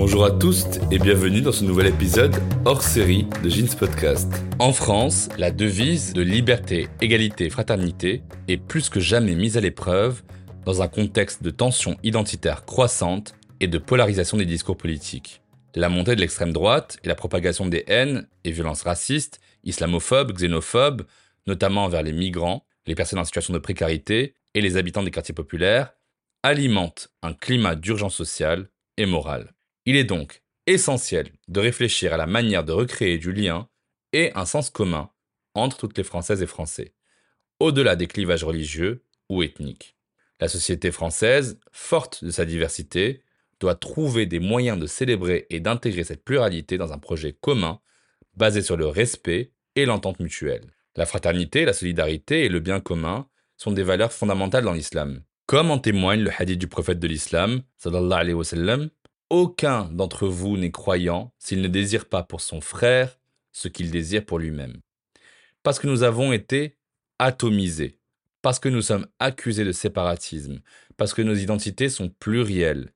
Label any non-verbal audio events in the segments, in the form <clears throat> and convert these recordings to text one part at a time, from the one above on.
Bonjour à tous et bienvenue dans ce nouvel épisode hors série de Jeans Podcast. En France, la devise de liberté, égalité, fraternité est plus que jamais mise à l'épreuve dans un contexte de tensions identitaires croissantes et de polarisation des discours politiques. La montée de l'extrême droite et la propagation des haines et violences racistes, islamophobes, xénophobes, notamment envers les migrants, les personnes en situation de précarité et les habitants des quartiers populaires, alimentent un climat d'urgence sociale et morale. Il est donc essentiel de réfléchir à la manière de recréer du lien et un sens commun entre toutes les Françaises et Français, au-delà des clivages religieux ou ethniques. La société française, forte de sa diversité, doit trouver des moyens de célébrer et d'intégrer cette pluralité dans un projet commun basé sur le respect et l'entente mutuelle. La fraternité, la solidarité et le bien commun sont des valeurs fondamentales dans l'islam. Comme en témoigne le hadith du prophète de l'islam, sallallahu alayhi wa sallam, aucun d'entre vous n'est croyant s'il ne désire pas pour son frère ce qu'il désire pour lui-même. Parce que nous avons été atomisés, parce que nous sommes accusés de séparatisme, parce que nos identités sont plurielles,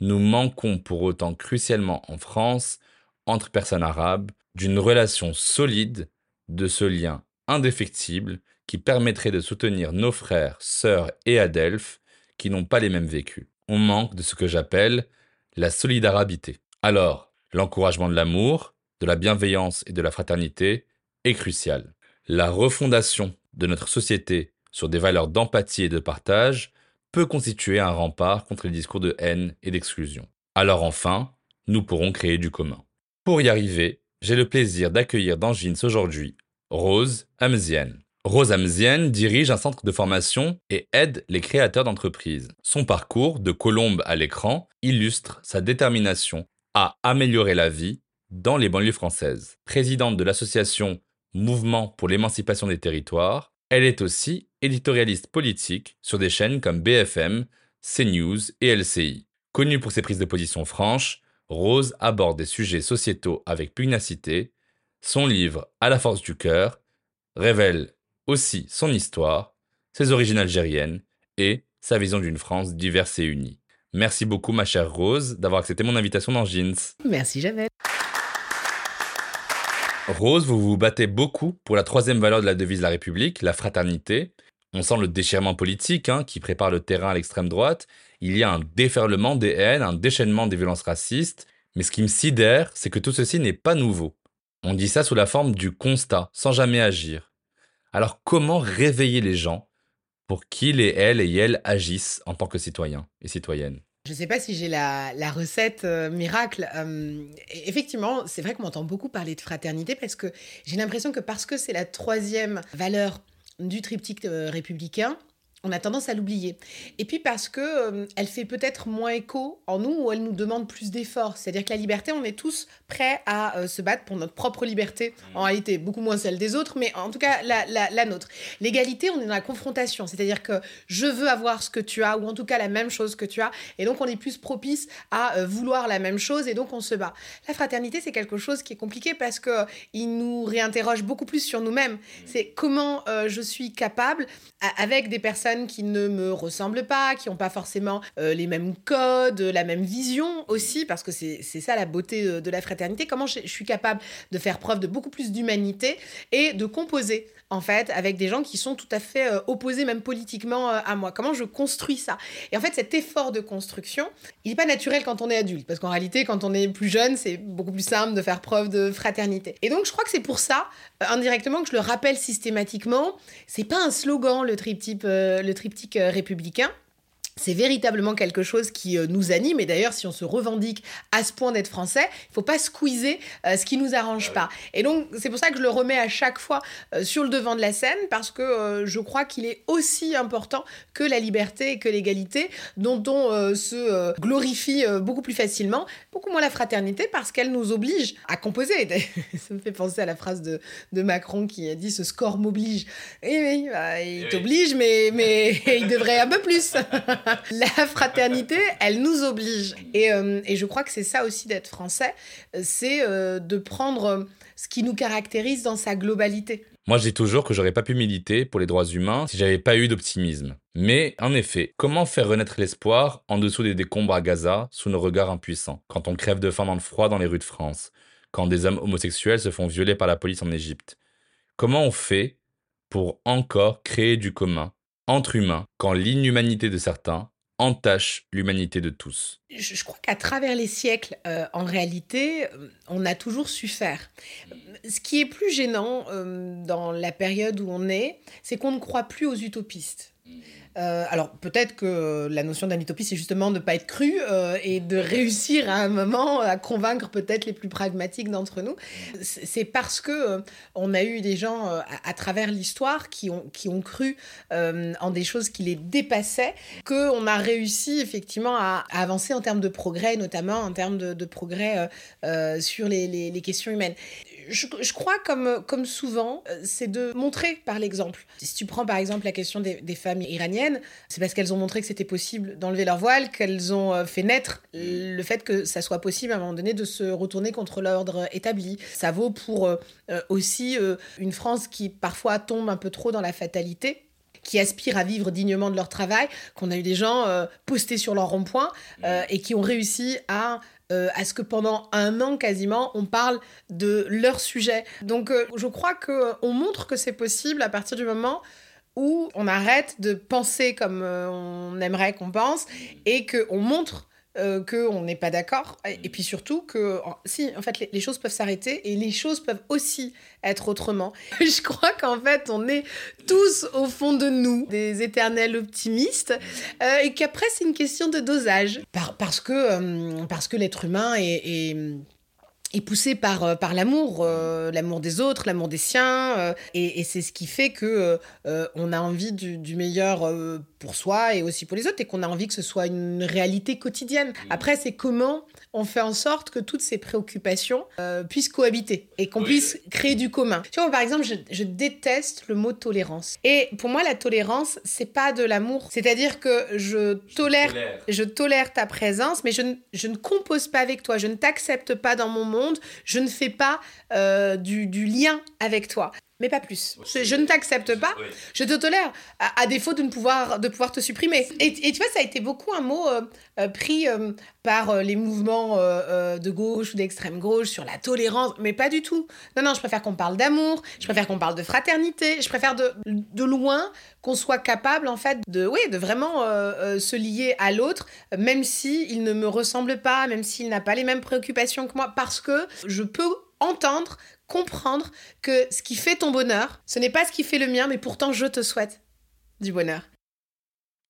nous manquons pour autant crucialement en France, entre personnes arabes, d'une relation solide, de ce lien indéfectible qui permettrait de soutenir nos frères, sœurs et adelphes qui n'ont pas les mêmes vécus. On manque de ce que j'appelle la solidarité. Alors, l'encouragement de l'amour, de la bienveillance et de la fraternité est crucial. La refondation de notre société sur des valeurs d'empathie et de partage peut constituer un rempart contre les discours de haine et d'exclusion. Alors enfin, nous pourrons créer du commun. Pour y arriver, j'ai le plaisir d'accueillir dans Jeans aujourd'hui Rose Amzian. Rose Amzian dirige un centre de formation et aide les créateurs d'entreprises. Son parcours, de colombe à l'écran, illustre sa détermination à améliorer la vie dans les banlieues françaises. Présidente de l'association Mouvement pour l'émancipation des territoires, elle est aussi éditorialiste politique sur des chaînes comme BFM, CNews et LCI. Connue pour ses prises de position franches, Rose aborde des sujets sociétaux avec pugnacité. Son livre À la force du cœur révèle aussi son histoire, ses origines algériennes et sa vision d'une France diverse et unie. Merci beaucoup ma chère Rose d'avoir accepté mon invitation dans Jeans. Merci Javel. Rose, vous vous battez beaucoup pour la troisième valeur de la devise de la République, la fraternité. On sent le déchirement politique hein, qui prépare le terrain à l'extrême droite. Il y a un déferlement des haines, un déchaînement des violences racistes. Mais ce qui me sidère, c'est que tout ceci n'est pas nouveau. On dit ça sous la forme du constat, sans jamais agir. Alors comment réveiller les gens pour qu'ils et elles agissent en tant que citoyens et citoyennes? Je ne sais pas si j'ai la, recette euh, miracle. Euh, effectivement, c'est vrai qu'on m'entend beaucoup parler de fraternité parce que j'ai l'impression que parce que c'est la troisième valeur du triptyque euh, républicain, on a tendance à l'oublier. Et puis parce que euh, elle fait peut-être moins écho en nous ou elle nous demande plus d'efforts. C'est-à-dire que la liberté, on est tous prêts à euh, se battre pour notre propre liberté. En réalité, beaucoup moins celle des autres, mais en tout cas la, la, nôtre. L'égalité, on est dans la confrontation. C'est-à-dire que je veux avoir ce que tu as ou en tout cas la même chose que tu as. Et donc on est plus propice à euh, vouloir la même chose et donc on se bat. La fraternité, c'est quelque chose qui est compliqué parce que il nous réinterroge beaucoup plus sur nous-mêmes. C'est comment je suis capable avec des personnes qui ne me ressemblent pas, qui n'ont pas forcément euh, les mêmes codes, la même vision aussi, parce que c'est ça la beauté de, de la fraternité. Comment je, suis capable de faire preuve de beaucoup plus d'humanité et de composer en fait, avec des gens qui sont tout à fait euh, opposés, même politiquement, euh, à moi. Comment je construis ça? Et en fait, cet effort de construction, il n'est pas naturel quand on est adulte, parce qu'en réalité, quand on est plus jeune, c'est beaucoup plus simple de faire preuve de fraternité. Et donc, je crois que c'est pour ça, euh, indirectement, que je le rappelle systématiquement. C'est pas un slogan, le le triptyque républicain. C'est véritablement quelque chose qui euh, nous anime. Et d'ailleurs, si on se revendique à ce point d'être français, il faut pas squeezer euh, ce qui nous arrange ah pas. Et donc, c'est pour ça que je le remets à chaque fois euh, sur le devant de la scène, parce que je crois qu'il est aussi important que la liberté et que l'égalité, dont on se glorifie beaucoup plus facilement, beaucoup moins la fraternité, parce qu'elle nous oblige à composer. <laughs> ça me fait penser à la phrase de, de Macron qui a dit ce score m'oblige. Eh oui, bah, il t'oblige, mais, mais <laughs> il devrait un peu plus. <laughs> <laughs> la fraternité, elle nous oblige. Euh, et, je crois que c'est ça aussi d'être français, c'est euh, de prendre ce qui nous caractérise dans sa globalité. Moi, je dis toujours que j'aurais pas pu militer pour les droits humains si j'avais pas eu d'optimisme. Mais, en effet, comment faire renaître l'espoir en dessous des décombres à Gaza, sous nos regards impuissants, quand on crève de faim dans le froid dans les rues de France, quand des hommes homosexuels se font violer par la police en Égypte Comment on fait pour encore créer du commun entre humains quand l'inhumanité de certains entache l'humanité de tous Je, crois qu'à travers les siècles, euh, en réalité, euh, on a toujours su faire. Ce qui est plus gênant euh, dans la période où on est, c'est qu'on ne croit plus aux utopistes. Euh, alors peut-être que la notion d'un utopie, c'est justement de ne pas être cru euh, et de réussir à un moment à convaincre peut-être les plus pragmatiques d'entre nous. C'est parce que euh, on a eu des gens à, travers l'histoire qui ont, qui ont cru en des choses qui les dépassaient, qu'on a réussi effectivement à, avancer en termes de progrès, notamment en termes de, progrès sur les, les questions humaines je, crois, comme, comme souvent, euh, c'est de montrer par l'exemple. Si tu prends par exemple la question des, femmes iraniennes, c'est parce qu'elles ont montré que c'était possible d'enlever leur voile, qu'elles ont euh, fait naître le fait que ça soit possible à un moment donné de se retourner contre l'ordre établi. Ça vaut pour euh, aussi une France qui parfois tombe un peu trop dans la fatalité qui aspirent à vivre dignement de leur travail, qu'on a eu des gens postés sur leur rond-point et qui ont réussi à euh, à ce que pendant un an quasiment, on parle de leur sujet. Donc euh, je crois qu'on montre que c'est possible à partir du moment où on arrête de penser comme euh, on aimerait qu'on pense et qu'on montre euh, qu'on n'est pas d'accord. Et puis surtout que, si, en fait, les, choses peuvent s'arrêter et les choses peuvent aussi être autrement. <laughs> Je crois qu'en fait, on est tous au fond de nous des éternels optimistes euh, et qu'après, c'est une question de dosage. parce que, euh, parce que l'être humain est est poussé par, euh, par l'amour, euh, l'amour des autres, l'amour des siens, euh, et, c'est ce qui fait que on a envie du, meilleur pour soi et aussi pour les autres, et qu'on a envie que ce soit une réalité quotidienne. Après, c'est comment on fait en sorte que toutes ces préoccupations puissent cohabiter et qu'on puisse créer du commun. Tu vois, par exemple, je, déteste le mot tolérance. Et pour moi, la tolérance, c'est pas de l'amour. C'est-à-dire que je tolère, je tolère ta présence, mais je, je ne compose pas avec toi, je ne t'accepte pas dans mon monde je ne fais pas euh, du, lien avec toi. Mais pas plus. Je, ne t'accepte pas, je te tolère, à, défaut de, ne pouvoir, de pouvoir te supprimer. Et, tu vois, ça a été beaucoup un mot euh, euh, pris par les mouvements de gauche ou d'extrême gauche sur la tolérance, mais pas du tout. Non, non, je préfère qu'on parle d'amour, je préfère qu'on parle de fraternité, je préfère de, de loin qu'on soit capable, en fait, de, oui, de vraiment se lier à l'autre, même s'il il ne me ressemble pas, même s'il n'a pas les mêmes préoccupations que moi, parce que je peux entendre, comprendre que ce qui fait ton bonheur, ce n'est pas ce qui fait le mien, mais pourtant je te souhaite du bonheur.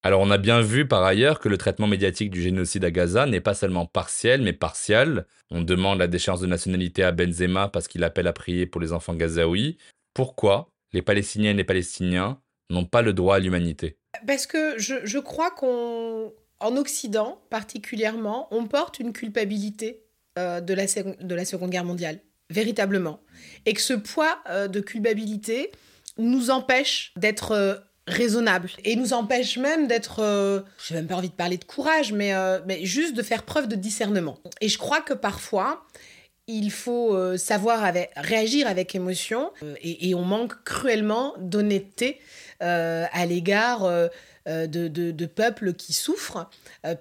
Alors on a bien vu par ailleurs que le traitement médiatique du génocide à Gaza n'est pas seulement partiel, mais partial. On demande la déchéance de nationalité à Benzema parce qu'il appelle à prier pour les enfants gazaouis. Pourquoi les Palestiniens et les Palestiniens n'ont pas le droit à l'humanité? Parce que je, crois qu'en Occident particulièrement, on porte une culpabilité euh, de, la, de la Seconde Guerre mondiale véritablement. Et que ce poids euh, de culpabilité nous empêche d'être euh, raisonnable et nous empêche même d'être, euh, je n'ai même pas envie de parler de courage, mais, mais juste de faire preuve de discernement. Et je crois que parfois, il faut savoir réagir avec émotion et, on manque cruellement d'honnêteté à l'égard de, de, peuples qui souffrent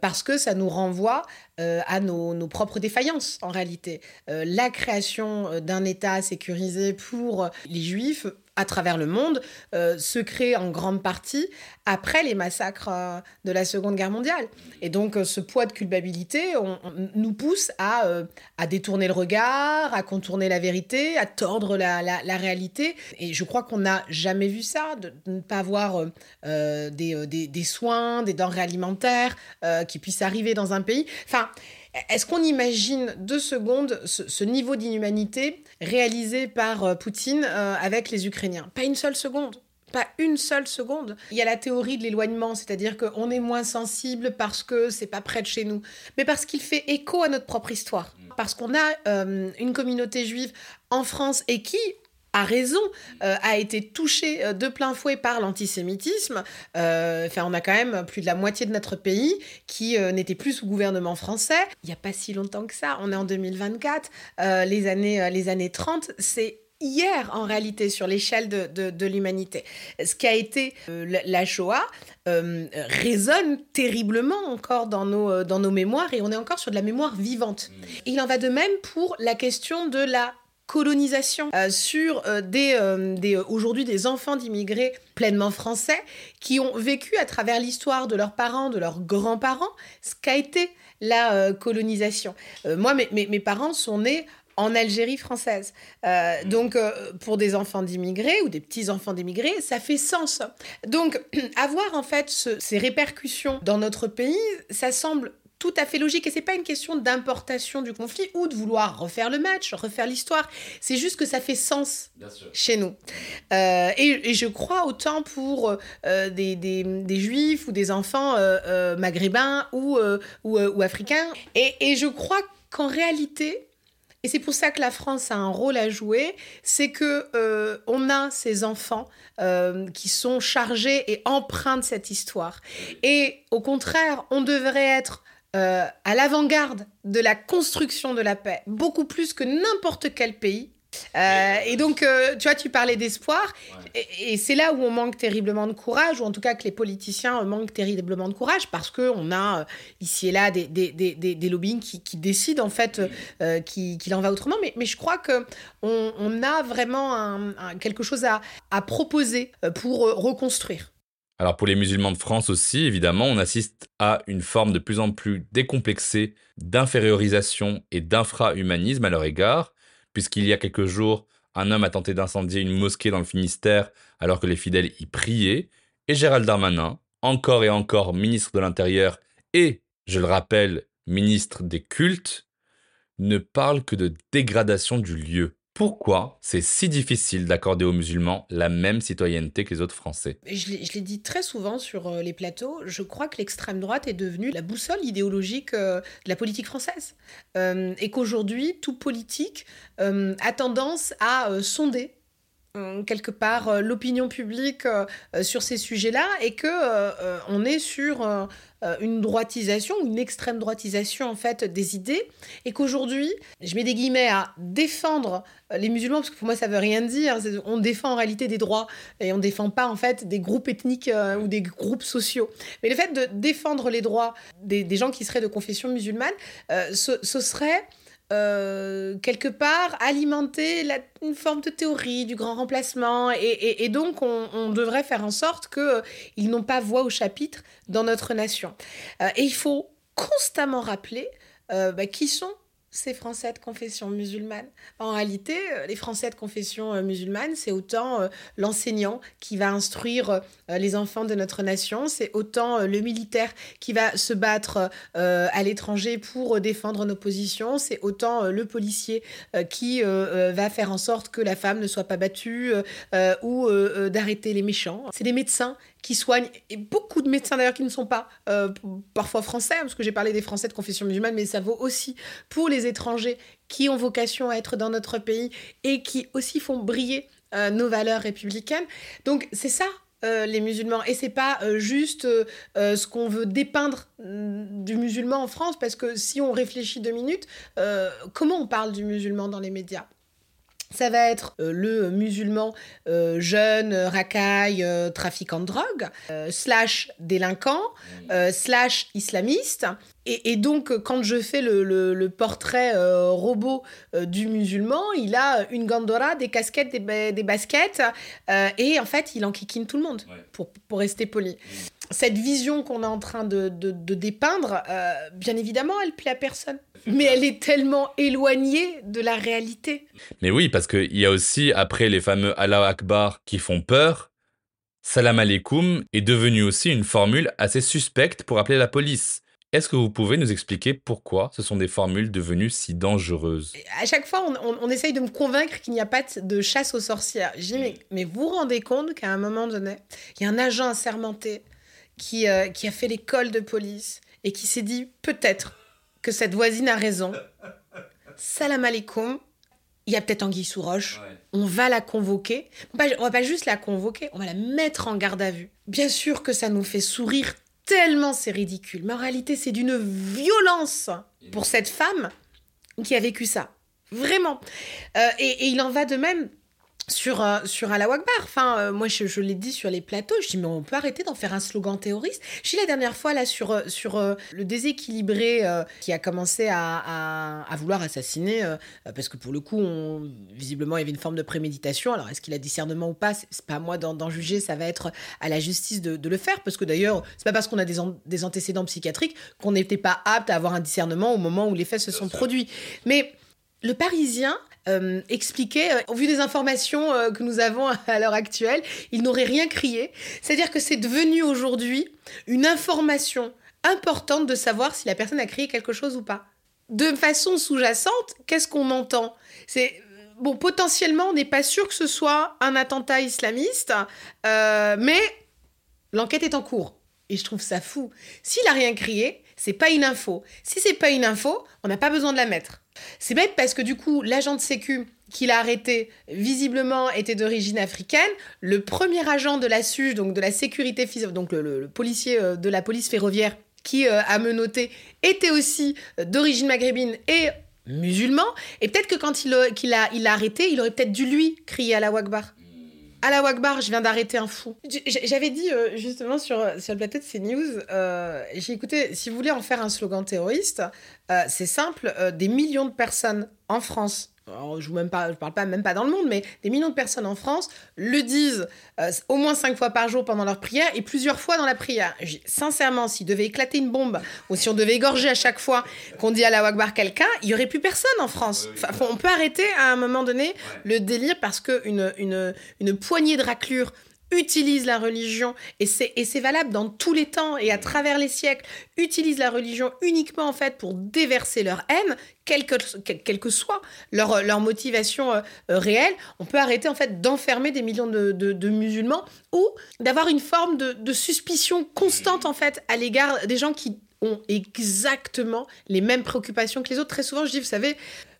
parce que ça nous renvoie euh, à nos, propres défaillances en réalité. Euh, la création euh, d'un État sécurisé pour les Juifs à travers le monde euh, se crée en grande partie après les massacres euh, de la Seconde Guerre mondiale. Et donc ce poids de culpabilité on, nous pousse à, à détourner le regard, à contourner la vérité, à tordre la, la, réalité. Et je crois qu'on n'a jamais vu ça, de, ne pas avoir des, des, des, soins, des denrées alimentaires qui puissent arriver dans un pays. Enfin, est-ce qu'on imagine deux secondes ce, niveau d'inhumanité réalisé par euh, Poutine euh, avec les Ukrainiens? Pas une seule seconde. Pas une seule seconde. Il y a la théorie de l'éloignement, c'est-à-dire qu'on est moins sensible parce que c'est pas près de chez nous, mais parce qu'il fait écho à notre propre histoire. Parce qu'on a euh, une communauté juive en France et qui, a raison, euh, a été touché euh, de plein fouet par l'antisémitisme. Euh, enfin, on a quand même plus de la moitié de notre pays qui n'était plus sous gouvernement français. Il n'y a pas si longtemps que ça. On est en 2024. les, années, les années 30, c'est hier en réalité sur l'échelle de, de, l'humanité. Ce qui a été la Shoah résonne terriblement encore dans nos, dans nos mémoires et on est encore sur de la mémoire vivante. Mmh. Il en va de même pour la question de la colonisation euh, sur euh, des, euh, des aujourd'hui des enfants d'immigrés pleinement français qui ont vécu à travers l'histoire de leurs parents, de leurs grands-parents, ce qu'a été la colonisation. moi, mes, mes, mes, parents sont nés en Algérie française. donc, pour des enfants d'immigrés ou des petits-enfants d'immigrés, ça fait sens. Donc, <clears throat> avoir en fait ces répercussions dans notre pays, ça semble tout à fait logique. Et c'est pas une question d'importation du conflit ou de vouloir refaire le match, refaire l'histoire. C'est juste que ça fait sens chez nous. Euh, et, je crois autant pour euh, des, des, des, juifs ou des enfants euh, maghrébins ou, ou, ou, africains. Et, et je crois qu'en réalité, et c'est pour ça que la France a un rôle à jouer, c'est que on a ces enfants qui sont chargés et empreints de cette histoire. Et au contraire, on devrait être euh, à l'avant-garde de la construction de la paix, beaucoup plus que n'importe quel pays. Euh, et donc, euh, tu vois, tu parlais d'espoir, et, c'est là où on manque terriblement de courage, ou en tout cas que les politiciens manquent terriblement de courage, parce qu'on a ici et là des, des, des, des lobbying qui, qui, décident en fait qu'il en va autrement. Mais, mais je crois qu'on on a vraiment un, quelque chose à, à proposer pour reconstruire. Alors pour les musulmans de France aussi, évidemment, on assiste à une forme de plus en plus décomplexée d'infériorisation et d'infra-humanisme à leur égard, puisqu'il y a quelques jours, un homme a tenté d'incendier une mosquée dans le Finistère alors que les fidèles y priaient, et Gérald Darmanin, encore et encore ministre de l'Intérieur et, je le rappelle, ministre des cultes, ne parle que de dégradation du lieu. Pourquoi c'est si difficile d'accorder aux musulmans la même citoyenneté que les autres Français? Je l'ai dit très souvent sur euh, les plateaux, je crois que l'extrême droite est devenue la boussole idéologique euh, de la politique française. Euh, et qu'aujourd'hui, tout politique a tendance à sonder quelque part l'opinion publique sur ces sujets-là et que on est sur euh, une droitisation, une extrême droitisation en fait des idées, et qu'aujourd'hui, je mets des guillemets à défendre euh, les musulmans, parce que pour moi ça veut rien dire, on défend en réalité des droits, et on défend pas en fait des groupes ethniques euh, ou des groupes sociaux. Mais le fait de défendre les droits des, gens qui seraient de confession musulmane, ce, serait... quelque part alimenter une forme de théorie du grand remplacement et, donc on, devrait faire en sorte qu'ils n'ont pas voix au chapitre dans notre nation. Euh, et il faut constamment rappeler euh, bah, qui sont ces Français de confession musulmane. En réalité, euh, les Français de confession musulmane, c'est autant l'enseignant qui va instruire les enfants de notre nation, c'est autant le militaire qui va se battre à l'étranger pour défendre nos positions, c'est autant le policier qui va faire en sorte que la femme ne soit pas battue ou d'arrêter les méchants. C'est des médecins qui soignent, et beaucoup de médecins d'ailleurs qui ne sont pas euh, parfois français, parce que j'ai parlé des Français de confession musulmane, mais ça vaut aussi pour les étrangers qui ont vocation à être dans notre pays et qui aussi font briller euh, nos valeurs républicaines. Donc c'est ça euh, les musulmans et c'est pas juste ce qu'on veut dépeindre mm, du musulman en France parce que si on réfléchit deux minutes comment on parle du musulman dans les médias? Ça va être euh, le musulman euh, jeune, racaille, trafiquant de drogue, slash délinquant, slash islamiste. Et, donc, quand je fais le, portrait robot du musulman, il a une gandora, des casquettes, des, baskets, et en fait, il enquiquine tout le monde, pour, pour rester poli cette vision qu'on est en train de, dépeindre, euh, bien évidemment, elle plaît à personne. Mais elle est tellement éloignée de la réalité. Mais oui, parce qu'il y a aussi, après les fameux Allah Akbar qui font peur, Salam alaikum est devenu aussi une formule assez suspecte pour appeler la police. Est-ce que vous pouvez nous expliquer pourquoi ce sont des formules devenues si dangereuses? À chaque fois, on, essaye de me convaincre qu'il n'y a pas de chasse aux sorcières. Je dis, mais, mais vous vous rendez compte qu'à un moment donné, il y a un agent assermenté qui, euh, qui a fait l'école de police et qui s'est dit peut-être que cette voisine a raison. Salam alaikum. Il y a peut-être Anguille sous roche. On va la convoquer. On va, va pas juste la convoquer, on va la mettre en garde à vue. Bien sûr que ça nous fait sourire tellement c'est ridicule. Mais en réalité, c'est d'une violence pour cette femme qui a vécu ça. Vraiment. Euh, et, il en va de même sur, euh, sur Akbar. Enfin, euh, moi, je, l'ai dit sur les plateaux, je dis, mais on peut arrêter d'en faire un slogan terroriste. Je dis la dernière fois, là, sur, euh, sur euh, le déséquilibré qui a commencé à, à, vouloir assassiner, parce que pour le coup, on, visiblement, il y avait une forme de préméditation. Alors, est-ce qu'il a discernement ou pas? C'est pas à moi d'en juger, ça va être à la justice de, de le faire, parce que d'ailleurs, c'est pas parce qu'on a des, des antécédents psychiatriques qu'on n'était pas apte à avoir un discernement au moment où les faits se sont produits. Mais le Parisien euh, expliquait, euh, au vu des informations euh, que nous avons <laughs> à l'heure actuelle, il n'aurait rien crié. C'est-à-dire que c'est devenu aujourd'hui une information importante de savoir si la personne a crié quelque chose ou pas. De façon sous-jacente, qu'est-ce qu'on entend? C'est bon, potentiellement, on n'est pas sûr que ce soit un attentat islamiste, mais l'enquête est en cours. Et je trouve ça fou. S'il a rien crié, c'est pas une info. Si c'est pas une info, on n'a pas besoin de la mettre. C'est bête parce que du coup, l'agent de sécu qu'il a arrêté, visiblement, était d'origine africaine. Le premier agent de la SUGE, donc de la sécurité donc le, policier euh, de la police ferroviaire qui euh, a menotté, était aussi euh, d'origine maghrébine et musulman. Et peut-être que quand il, a, il a arrêté, il aurait peut-être dû lui crier à la Wagbar. À la Wagbar, je viens d'arrêter un fou. J'avais dit euh, justement sur, sur le plateau de CNews, euh, j'ai écouté, si vous voulez en faire un slogan terroriste, euh, c'est simple, des millions de personnes en France je ne parle pas même pas dans le monde, mais des millions de personnes en France le disent euh, au moins cinq fois par jour pendant leur prière et plusieurs fois dans la prière. Sincèrement, s'il devait éclater une bombe ou si on devait égorger à chaque fois qu'on dit à la Wagbar quelqu'un, il y aurait plus personne en France. on peut arrêter à un moment donné le délire parce qu'une une, une poignée de raclures utilise la religion, et c'est valable dans tous les temps et à travers les siècles, utilise la religion uniquement en fait pour déverser leur haine, quelle que, quelle que soit leur, leur motivation euh, euh, réelle, on peut arrêter en fait d'enfermer des millions de, de, musulmans ou d'avoir une forme de, de suspicion constante en fait à l'égard des gens qui ont exactement les mêmes préoccupations que les autres. Très souvent, je dis, vous savez,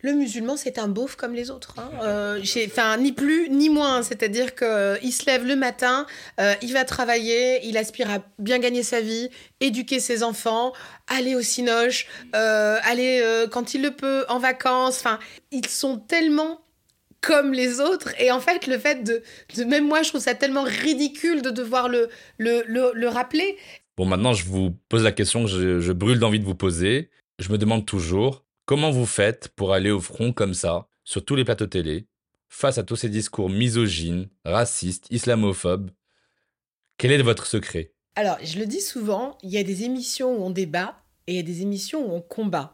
le musulman, c'est un beauf comme les autres. Hein. Euh, ni plus ni moins. C'est-à-dire qu'il euh, se lève le matin, euh, il va travailler, il aspire à bien gagner sa vie, éduquer ses enfants, aller au cinoche, aller, quand il le peut, en vacances. Enfin, ils sont tellement comme les autres. Et en fait, le fait de, même moi, je trouve ça tellement ridicule de devoir le, le, le rappeler. Bon, maintenant, je vous pose la question que je, brûle d'envie de vous poser. Je me demande toujours, comment vous faites pour aller au front comme ça, sur tous les plateaux télé, face à tous ces discours misogynes, racistes, islamophobes? Quel est votre secret? Alors, je le dis souvent, il y a des émissions où on débat et il y a des émissions où on combat.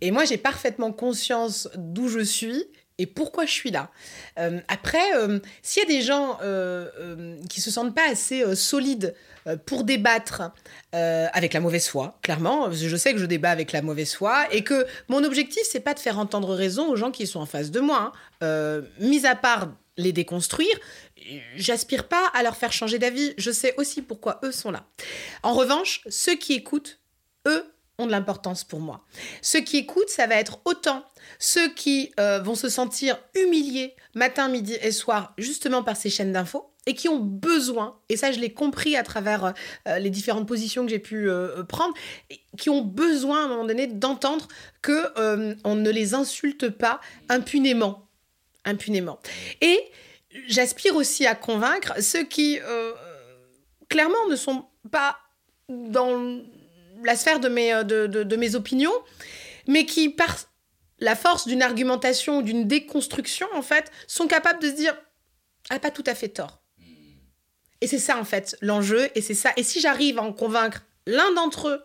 Et moi, j'ai parfaitement conscience d'où je suis et pourquoi je suis là. Euh, après, euh, s'il y a des gens euh, qui se sentent pas assez solides pour débattre avec la mauvaise foi, clairement, je sais que je débat avec la mauvaise foi et que mon objectif c'est pas de faire entendre raison aux gens qui sont en face de moi. Hein. mis à part les déconstruire, j'aspire pas à leur faire changer d'avis. Je sais aussi pourquoi eux sont là. En revanche, ceux qui écoutent, eux, ont de l'importance pour moi. Ceux qui écoutent, ça va être autant ceux qui euh, vont se sentir humiliés matin, midi et soir justement par ces chaînes d'infos et qui ont besoin, et ça je l'ai compris à travers euh, les différentes positions que j'ai pu euh, prendre, qui ont besoin à un moment donné d'entendre que on ne les insulte pas impunément impunément. Et j'aspire aussi à convaincre ceux qui, clairement, ne sont pas dans la sphère de mes, de, de mes opinions, mais qui, par la force d'une argumentation ou d'une déconstruction, en fait, sont capables de se dire elle n'a pas tout à fait tort. Et c'est ça, en fait, l'enjeu, et c'est ça. Et si j'arrive à en convaincre l'un d'entre eux,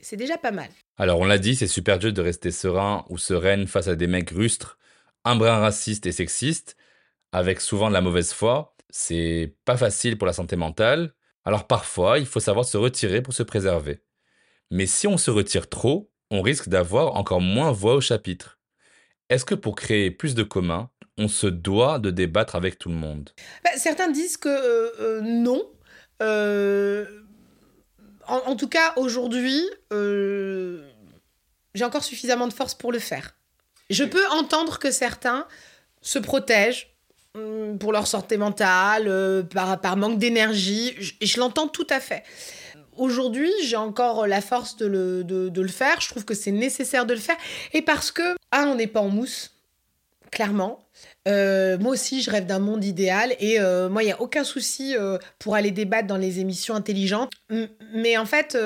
c'est déjà pas mal. Alors, on l'a dit, c'est super dur de rester serein ou sereine face à des mecs rustres, un brin raciste et sexiste, avec souvent de la mauvaise foi. C'est pas facile pour la santé mentale. Alors, parfois, il faut savoir se retirer pour se préserver. Mais si on se retire trop, on risque d'avoir encore moins voix au chapitre. Est-ce que pour créer plus de communs, on se doit de débattre avec tout le monde? Bah, Certains disent que euh, euh, non. Euh, en, tout cas, aujourd'hui, j'ai encore suffisamment de force pour le faire. Je peux entendre que certains se protègent hum, pour leur santé mentale, par, par manque d'énergie. Et je l'entends tout à fait aujourd'hui, j'ai encore la force de le, faire. Je trouve que c'est nécessaire de le faire. Et parce que, ah, on n'est pas en mousse, clairement. Euh, moi aussi, je rêve d'un monde idéal. Et euh, moi, il n'y a aucun souci euh, pour aller débattre dans les émissions intelligentes. mais en fait,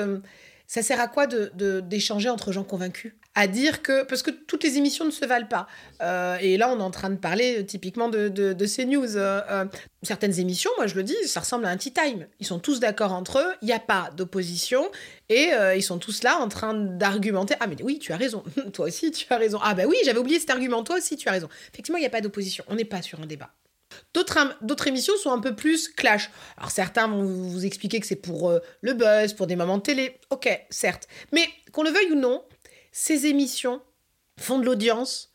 ça sert à quoi d'échanger entre gens convaincus? À dire que parce que toutes les émissions ne se valent pas. Euh, et là on est en train de parler euh, typiquement de, de, ces news. Euh, certaines émissions moi je le dis ça ressemble à un tea time. Ils sont tous d'accord entre eux il n'y a pas d'opposition et ils sont tous là en train d'argumenter. Ah mais oui tu as raison. <laughs> Toi aussi tu as raison. Ah bah oui j'avais oublié cet argument. Toi aussi tu as raison. Effectivement il n'y a pas d'opposition. On n'est pas sur un débat. D'autres émissions sont un peu plus clash. Alors certains vont vous expliquer que c'est pour le buzz, pour des moments de télé. Ok, certes. Mais qu'on le veuille ou non, ces émissions font de l'audience,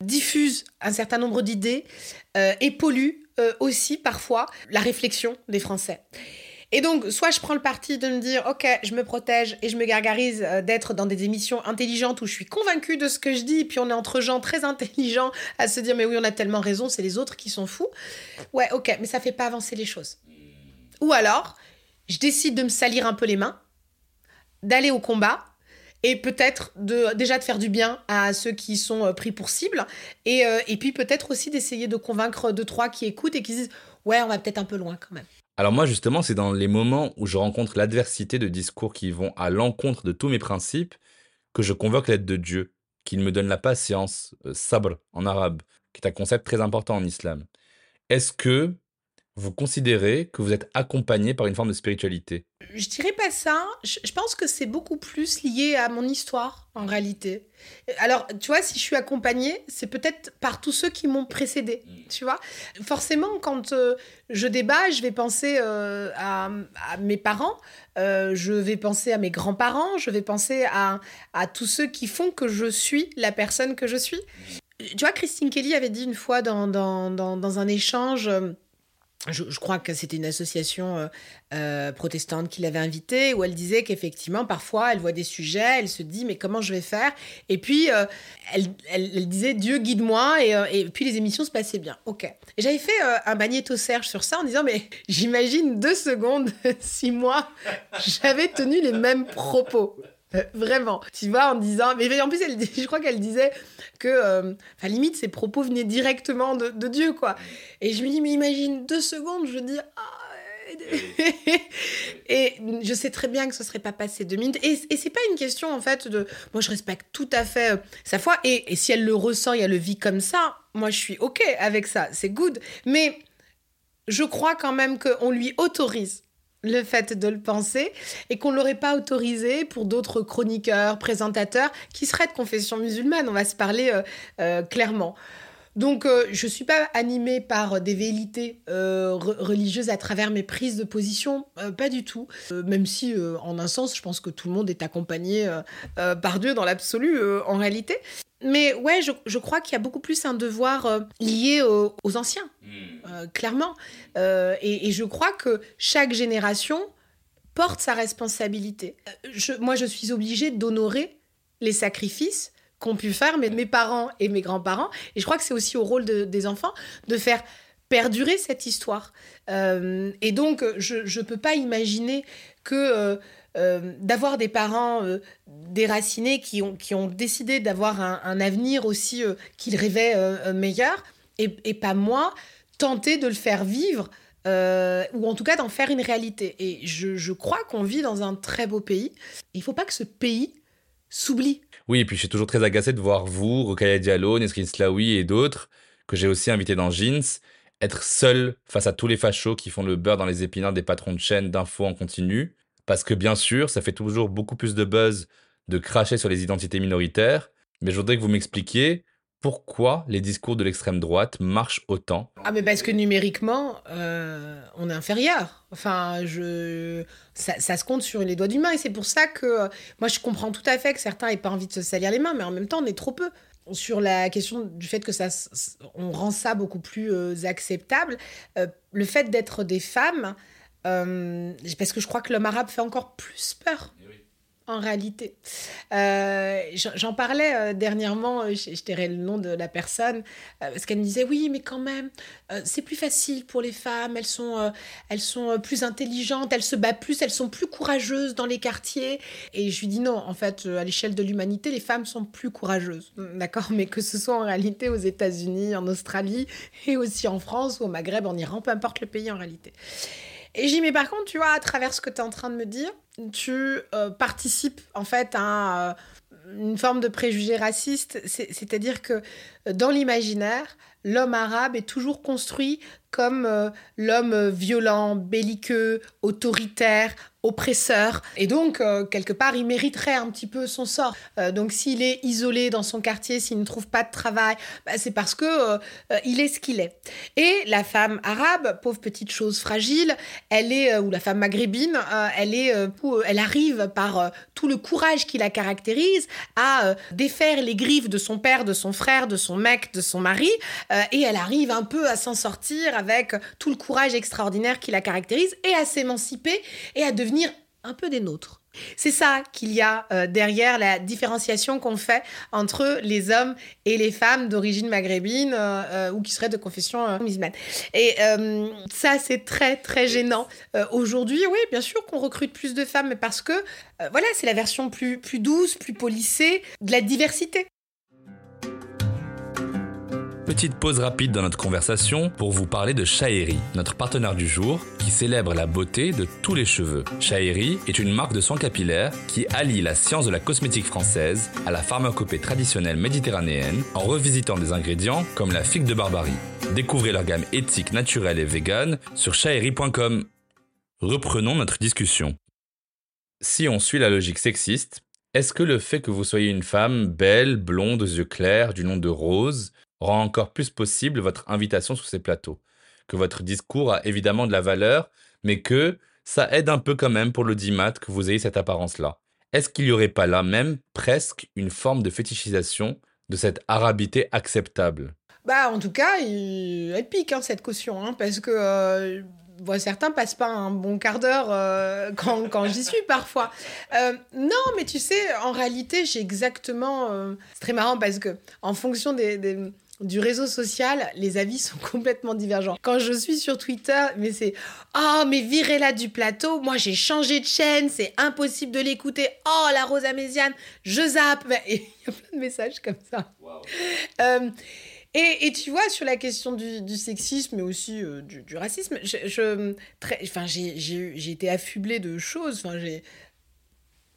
diffusent un certain nombre d'idées euh, et polluent euh, aussi parfois la réflexion des Français. Et donc, soit je prends le parti de me dire, ok, je me protège et je me gargarise euh, d'être dans des émissions intelligentes où je suis convaincue de ce que je dis, puis on est entre gens très intelligents à se dire, mais oui, on a tellement raison, c'est les autres qui sont fous. Ouais, ok, mais ça fait pas avancer les choses. Ou alors, je décide de me salir un peu les mains, d'aller au combat, et peut-être de déjà de faire du bien à ceux qui sont euh, pris pour cible et, euh, et puis peut-être aussi d'essayer de convaincre deux trois qui écoutent et qui disent ouais on va peut-être un peu loin quand même. Alors moi justement c'est dans les moments où je rencontre l'adversité de discours qui vont à l'encontre de tous mes principes que je convoque l'aide de Dieu, qu'il me donne la patience, euh, sabr en arabe, qui est un concept très important en islam. Est-ce que vous considérez que vous êtes accompagné par une forme de spiritualité? Je dirais pas ça. Je, pense que c'est beaucoup plus lié à mon histoire, en réalité. Alors, tu vois, si je suis accompagnée, c'est peut-être par tous ceux qui m'ont précédé, mm. tu vois. Forcément, quand euh, je débat, je vais penser euh, à, mes parents, euh, je vais penser à mes grands-parents, je vais penser à, à tous ceux qui font que je suis la personne que je suis. Tu vois, Christine Kelly avait dit une fois dans, dans, dans, dans un échange je, crois que c'était une association euh, euh, protestante qui l'avait invitée, où elle disait qu'effectivement, parfois, elle voit des sujets, elle se dit, mais comment je vais faire? Et puis, euh, elle, disait, Dieu guide-moi, et, puis les émissions se passaient bien. Ok. J'avais fait un magnéto Serge sur ça en disant, mais j'imagine deux secondes <laughs> si moi, j'avais tenu les mêmes propos. <laughs> vraiment. Tu vois, en disant. Mais en plus, elle, je crois qu'elle disait que. Euh, limite, ses propos venaient directement de, Dieu, quoi. Et je me dis, mais imagine deux secondes, je dis. Ah, et je sais très bien que ce serait pas passé deux minutes. Et, et c'est pas une question, en fait, de. Moi, je respecte tout à fait euh, sa foi. Et, et si elle le ressent et elle le vit comme ça, moi, je suis OK avec ça. C'est good. Mais je crois quand même qu'on lui autorise le fait de le penser et qu'on ne l'aurait pas autorisé pour d'autres chroniqueurs, présentateurs qui seraient de confession musulmane. On va se parler euh, euh, clairement. Donc, euh, je ne suis pas animée par des vérités religieuses à travers mes prises de position, pas du tout. même si, en un sens, je pense que tout le monde est accompagné par Dieu dans l'absolu, en réalité. Mais ouais, je, crois qu'il y a beaucoup plus un devoir euh, lié aux, anciens, hmm. euh, clairement. Euh, et, je crois que chaque génération porte sa responsabilité. moi, je suis obligée d'honorer les sacrifices qu'ont pu faire mes, mes, parents et mes grands-parents. Et je crois que c'est aussi au rôle des enfants de faire perdurer cette histoire. et donc, je ne peux pas imaginer que euh, d'avoir des parents euh, déracinés qui ont, qui ont décidé d'avoir un, avenir aussi euh, qu'ils rêvaient meilleur, et, pas moi tenter de le faire vivre euh, ou en tout cas d'en faire une réalité. Et je, crois qu'on vit dans un très beau pays. Il ne faut pas que ce pays s'oublie. Oui, et puis je suis toujours très agacé de voir vous, Rokaya Diallo, Nesrin Slaoui et d'autres, que j'ai aussi invités dans Jeans, être seul face à tous les fachos qui font le beurre dans les épinards des patrons de chaînes d'infos en continu. Parce que bien sûr, ça fait toujours beaucoup plus de buzz de cracher sur les identités minoritaires. Mais je voudrais que vous m'expliquiez pourquoi les discours de l'extrême droite marchent autant? Ah mais parce que numériquement, euh, on est inférieur. Enfin, je... Ça, se compte sur les doigts d'une main et c'est pour ça que euh, moi je comprends tout à fait que certains n'aient pas envie de se salir les mains, mais en même temps on est trop peu. Sur la question du fait que ça, on rend ça beaucoup plus euh, acceptable, le fait d'être des femmes, parce que je crois que l'homme arabe fait encore plus peur en réalité. Euh, j'en parlais euh, dernièrement, euh, je, tairai le nom de la personne, parce qu'elle me disait oui, mais quand même, c'est plus facile pour les femmes, elles sont, elles sont plus intelligentes, elles se battent plus, elles sont plus courageuses dans les quartiers. Et je lui dis non, en fait, à l'échelle de l'humanité, les femmes sont plus courageuses, d'accord Mais que ce soit en réalité aux États-Unis, en Australie, et aussi en France ou au Maghreb, en Iran, peu importe le pays en réalité. Et j'ai mais par contre, tu vois, à travers ce que tu es en train de me dire, tu euh, participes en fait à euh, une forme de préjugé raciste. C'est-à-dire que euh, dans l'imaginaire, l'homme arabe est toujours construit comme l'homme violent, belliqueux, autoritaire, oppresseur. Et donc, euh, quelque part, il mériterait un petit peu son sort. Euh, donc, s'il est isolé dans son quartier, s'il ne trouve pas de travail, bah, c'est parce que euh, il est ce qu'il est. Et la femme arabe, pauvre petite chose fragile, elle est, ou la femme maghrébine, elle est, elle arrive par tout le courage qui la caractérise à défaire les griffes de son père, de son frère, de son mec, de son mari, et elle arrive un peu à s'en sortir avec tout le courage extraordinaire qui la caractérise et à s'émanciper et à devenir un peu des nôtres. C'est ça qu'il y a euh, derrière la différenciation qu'on fait entre les hommes et les femmes d'origine maghrébine euh, euh, ou qui seraient de confession musulmane. Et ça, c'est très, très gênant. Aujourd'hui, oui, bien sûr qu'on recrute plus de femmes, mais parce que, voilà, c'est la version plus, plus douce, plus polissée de la diversité. Petite pause rapide dans notre conversation pour vous parler de Chaheri, notre partenaire du jour, qui célèbre la beauté de tous les cheveux. Chaheri est une marque de soins capillaires qui allie la science de la cosmétique française à la pharmacopée traditionnelle méditerranéenne en revisitant des ingrédients comme la figue de Barbarie. Découvrez leur gamme éthique, naturelle et vegan sur chaheri.com. Reprenons notre discussion. Si on suit la logique sexiste, est-ce que le fait que vous soyez une femme belle, blonde, aux yeux clairs, du nom de Rose, rend encore plus possible votre invitation sur ces plateaux. Que votre discours a évidemment de la valeur, mais que ça aide un peu quand même pour le dimat que vous ayez cette apparence-là. Est-ce qu'il n'y aurait pas là même presque une forme de fétichisation de cette arabité acceptable? Bah en tout cas, elle pique hein, cette caution, hein, parce que euh, certains passent pas un bon quart d'heure euh, <laughs> quand, j'y suis parfois. Euh, non, mais tu sais, en réalité, j'ai exactement... c'est très marrant parce que en fonction des du réseau social, les avis sont <laughs> complètement divergents. Quand je suis sur Twitter, mais c'est Oh, mais virez-la du plateau, moi j'ai changé de chaîne, c'est impossible de l'écouter. Oh, la Rosa Méziane, je zappe. <laughs> Il y a plein de messages comme ça. Euh, et, tu vois, sur la question du, sexisme, mais aussi euh, du, racisme, je, je enfin, j'ai été affublée de choses. Enfin, j'ai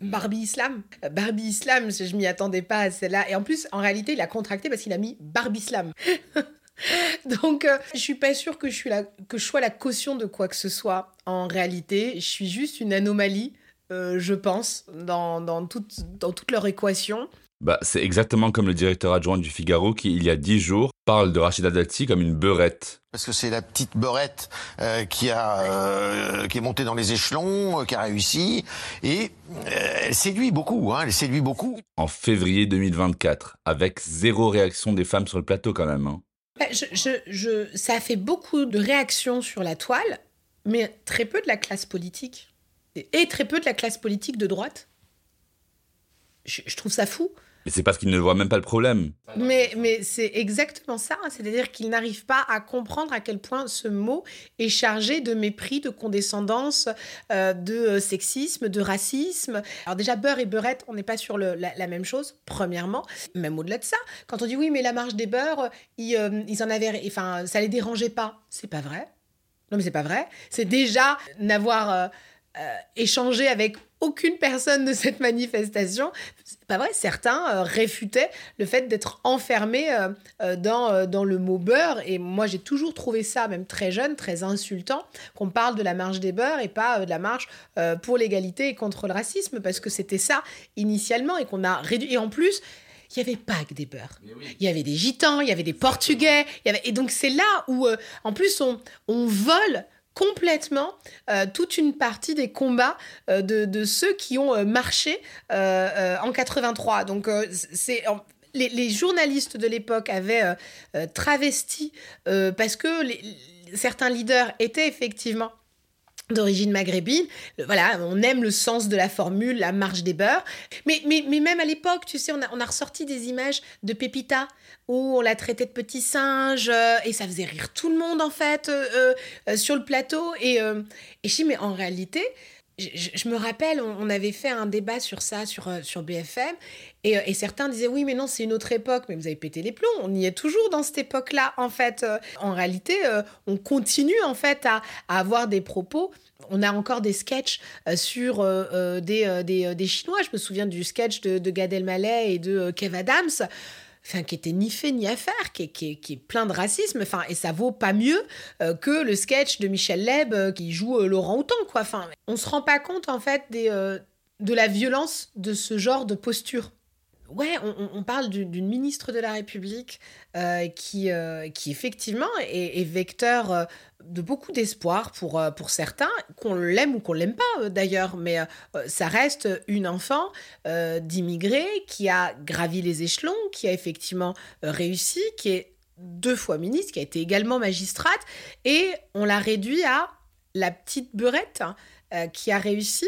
Barbie Islam. Barbie Islam, je m'y attendais pas à celle-là. Et en plus, en réalité, il a contracté parce qu'il a mis Barbie Islam. <laughs> Donc, euh, je suis pas sûre que je, la, sois la caution de quoi que ce soit. En réalité, je suis juste une anomalie, euh, je pense, dans toute leur équation. Bah, c'est exactement comme le directeur adjoint du Figaro qui, il y a dix jours, parle de Rachida Dati comme une beurette. Parce que c'est la petite beurette euh, qui a euh, qui est montée dans les échelons, euh, qui a réussi et elle séduit beaucoup. Hein, elle séduit beaucoup. En février 2024, avec zéro réaction des femmes sur le plateau quand même. Hein. Bah, je, je, je, ça a fait beaucoup de réactions sur la toile, mais très peu de la classe politique et très peu de la classe politique de droite. je trouve ça fou Mais c'est parce qu'ils ne voient même pas le problème. Mais, c'est exactement ça. hein. C'est-à-dire qu'ils n'arrivent pas à comprendre à quel point ce mot est chargé de mépris, de condescendance, euh, de euh, sexisme, de racisme. Alors déjà, beurre et beurette, on n'est pas sur la, même chose, premièrement. Même au-delà de ça, quand on dit oui, mais la marche des beurs, ils, euh, avaient... Enfin, ça les dérangeait pas. C'est pas vrai. Non, mais c'est pas vrai. C'est déjà n'avoir euh, euh, échangé avec aucune personne de cette manifestation. C'est pas vrai. Certains euh, réfutaient le fait d'être enfermés euh, euh, dans, dans le mot beurre. Et moi, j'ai toujours trouvé ça, même très jeune, très insultant, qu'on parle de la marche des beurs et pas de la marche pour l'égalité et contre le racisme, parce que c'était ça initialement et qu'on a réduit. Et en plus, il n'y avait pas que des beurs. Il y avait des gitans, il y avait des portugais. Il y avait... Et donc, c'est là où, euh, en plus, on, on vole complètement euh, toute une partie des combats euh, de, ceux qui ont euh, marché en 83. Donc, c'est... Les, journalistes de l'époque avaient travesti parce que certains leaders étaient effectivement d'origine maghrébine. Voilà, on aime le sens de la formule, la marche des beurs. Mais, mais, mais même à l'époque, tu sais, on a, on a ressorti des images de Pépita où on la traitait de petit singe euh, et ça faisait rire tout le monde en fait euh, euh, sur le plateau. Et, et je dis, mais en réalité, je, me rappelle, on, avait fait un débat sur ça sur, sur BFM et, certains disaient oui mais non c'est une autre époque mais vous avez pété les plombs on y est toujours dans cette époque là en fait en réalité on continue en fait à, avoir des propos on a encore des sketchs sur des, des, des Chinois. Je me souviens du sketch de, de Gad Elmaleh et de Kev Adams. Enfin, qui était ni fait ni à faire, qui est, qui qui est plein de racisme, enfin, et ça vaut pas mieux euh, que le sketch de Michel Leb euh, qui joue euh, Laurent Houtan, quoi. Enfin, on se rend pas compte, en fait, des, de la violence de ce genre de posture. Ouais, on, parle du- d'une ministre de la République euh, qui, euh, qui effectivement est, vecteur euh, de beaucoup d'espoir pour, pour certains, qu'on l'aime ou qu'on l'aime pas d'ailleurs, mais ça reste une enfant d'immigrés qui a gravi les échelons, qui a effectivement réussi, qui est deux fois ministre, qui a été également magistrate, et on l'a réduit à la petite beurette hein, qui a réussi.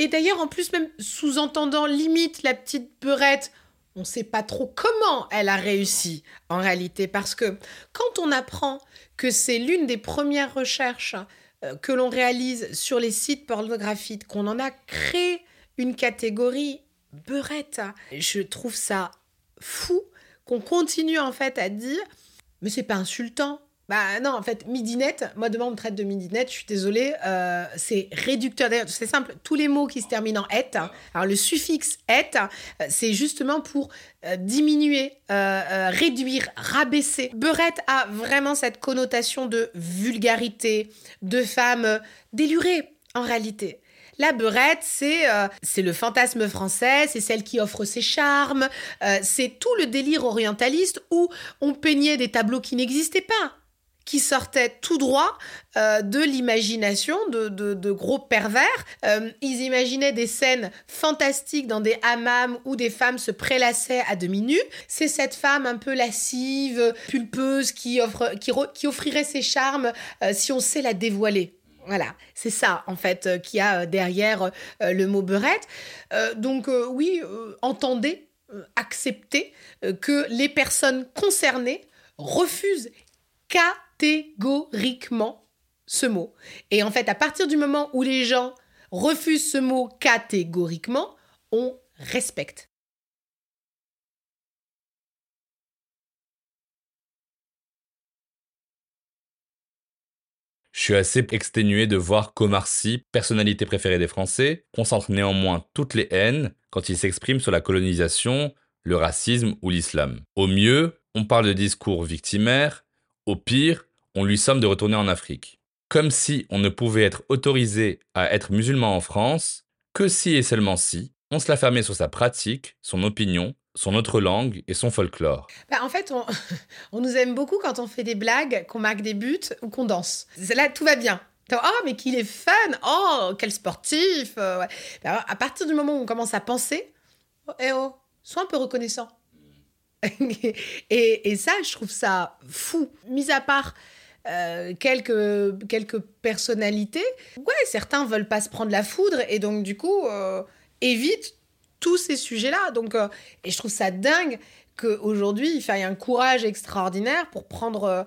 Et d'ailleurs, en plus, même sous-entendant limite la petite beurette, on ne sait pas trop comment elle a réussi en réalité. Parce que quand on apprend que c'est l'une des premières recherches euh, que l'on réalise sur les sites pornographiques, qu'on en a créé une catégorie beurette, je trouve ça fou qu'on continue en fait à dire mais c'est pas insultant. Bah non, en fait, midinette, moi demain on me traite de midinette, je suis désolée, euh, c'est réducteur. D'ailleurs, c'est simple, tous les mots qui se terminent en et, hein, alors le suffixe et, euh, c'est justement pour euh, diminuer, euh, réduire, rabaisser. Beurette a vraiment cette connotation de vulgarité, de femme délurée en réalité. La beurette, c'est euh, le fantasme français, c'est celle qui offre ses charmes, euh, c'est tout le délire orientaliste où on peignait des tableaux qui n'existaient pas, qui sortaient tout droit euh, de l'imagination de, de- gros pervers. Euh, ils imaginaient des scènes fantastiques dans des hammams où des femmes se prélassaient à demi nues. C'est cette femme un peu lascive, pulpeuse, qui, offre, qui, qui offrirait ses charmes euh, si on sait la dévoiler. Voilà, c'est ça en fait qu'il y a derrière le mot beurette. Donc oui, entendez, acceptez que les personnes concernées refusent catégoriquement ce mot. Et en fait, à partir du moment où les gens refusent ce mot catégoriquement, on respecte. Je suis assez exténué de voir qu'Omar Sy, personnalité préférée des Français, concentre néanmoins toutes les haines quand il s'exprime sur la colonisation, le racisme ou l'islam. Au mieux, on parle de discours victimaires, au pire, on lui somme de retourner en Afrique. Comme si on ne pouvait être autorisé à être musulman en France que si et seulement si on se la fermait sur sa pratique, son opinion, son autre langue et son folklore. Bah, en fait, on, <laughs> nous aime beaucoup quand on fait des blagues, qu'on marque des buts ou qu'on danse. Là, tout va bien. Oh, mais qu'il est fun Oh, quel sportif euh. Bah, À partir du moment où on commence à penser, oh, eh oh, sois un peu reconnaissant. <laughs> et, et ça, je trouve ça fou. Mis à part euh, quelques, quelques personnalités, ouais, certains veulent pas se prendre la foudre et donc du coup, euh, évitent tous ces sujets-là. Donc, et je trouve ça dingue qu'aujourd'hui, il faille un courage extraordinaire pour prendre,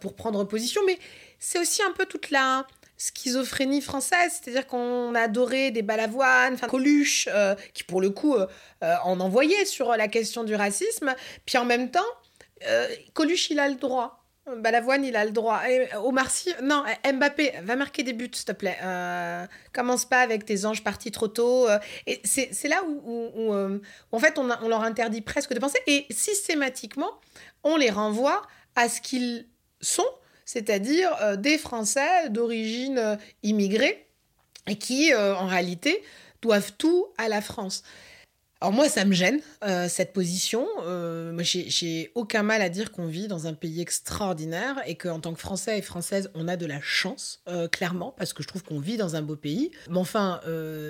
pour prendre position. Mais c'est aussi un peu toute la schizophrénie française, c'est-à-dire qu'on a adoré des balavoines, Coluche, euh, qui pour le coup euh, euh, en envoyait sur la question du racisme, puis en même temps, Coluche il a le droit. Balavoine, il a le droit. Et Omar Sy, non, Mbappé, va marquer des buts, s'il te plaît. commence pas avec tes anges partis trop tôt. et c'est là où, en fait, on, leur interdit presque de penser. Et systématiquement, on les renvoie à ce qu'ils sont c'est-à-dire euh, des Français d'origine euh, immigrée et qui, euh, en réalité, doivent tout à la France. Alors moi, ça me gêne, cette position. moi, j'ai aucun mal à dire qu'on vit dans un pays extraordinaire et qu'en tant que Français et Françaises, on a de la chance, clairement, parce que je trouve qu'on vit dans un beau pays. Mais enfin,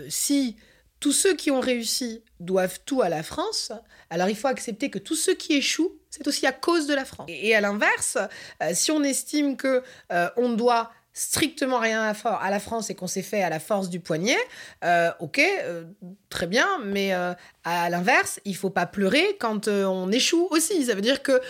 si tous ceux qui ont réussi doivent tout à la France, alors il faut accepter que tous ceux qui échouent, c'est aussi à cause de la France. Et, à l'inverse, euh, si on estime que euh, on doit strictement rien à, la France et qu'on s'est fait à la force du poignet, euh, ok, très bien, mais à l'inverse, il faut pas pleurer quand on échoue aussi. Ça veut dire que